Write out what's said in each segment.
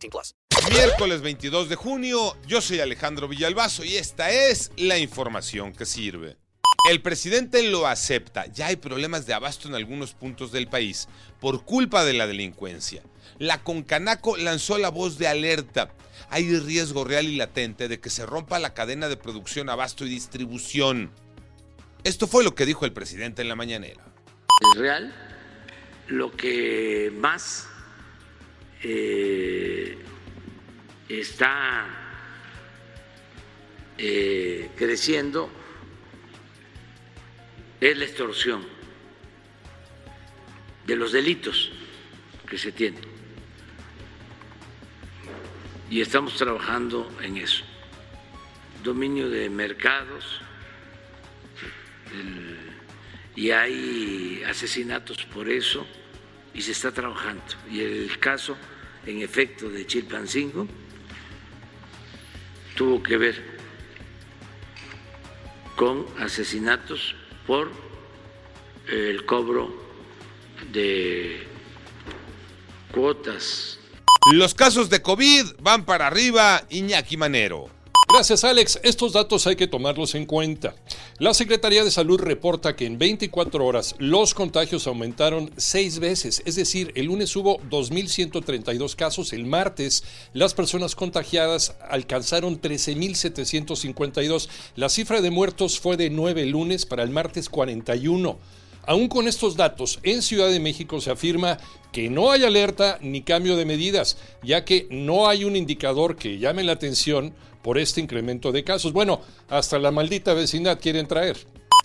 18 plus. Miércoles 22 de junio, yo soy Alejandro Villalbazo y esta es la información que sirve. El presidente lo acepta. Ya hay problemas de abasto en algunos puntos del país por culpa de la delincuencia. La Concanaco lanzó la voz de alerta hay riesgo real y latente de que se rompa la cadena de producción, abasto y distribución. Esto fue lo que dijo el presidente en la mañanera. Es real, lo que más eh, está eh, creciendo es la extorsión de los delitos que se tienen y estamos trabajando en eso. Dominio de mercados y hay asesinatos por eso y se está trabajando. Y el caso, en efecto, de Chilpancingo tuvo que ver con asesinatos por el cobro de cuotas los casos de COVID van para arriba, Iñaki Manero. Gracias Alex, estos datos hay que tomarlos en cuenta. La Secretaría de Salud reporta que en 24 horas los contagios aumentaron seis veces, es decir, el lunes hubo 2.132 casos, el martes las personas contagiadas alcanzaron 13.752, la cifra de muertos fue de 9 el lunes, para el martes 41. Aún con estos datos, en Ciudad de México se afirma que no hay alerta ni cambio de medidas, ya que no hay un indicador que llame la atención por este incremento de casos. Bueno, hasta la maldita vecindad quieren traer.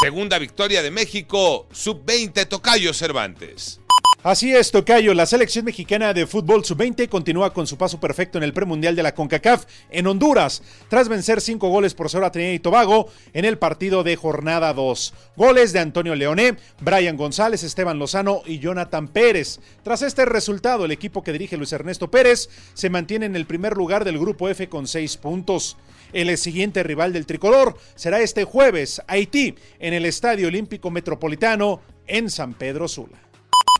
Segunda victoria de México, sub-20 Tocayo Cervantes. Así es, Tocayo. La selección mexicana de fútbol sub-20 continúa con su paso perfecto en el premundial de la CONCACAF en Honduras, tras vencer cinco goles por cero a Trinidad y Tobago en el partido de jornada 2. Goles de Antonio Leoné, Brian González, Esteban Lozano y Jonathan Pérez. Tras este resultado, el equipo que dirige Luis Ernesto Pérez se mantiene en el primer lugar del grupo F con seis puntos. El siguiente rival del tricolor será este jueves, Haití, en el Estadio Olímpico Metropolitano en San Pedro Sula.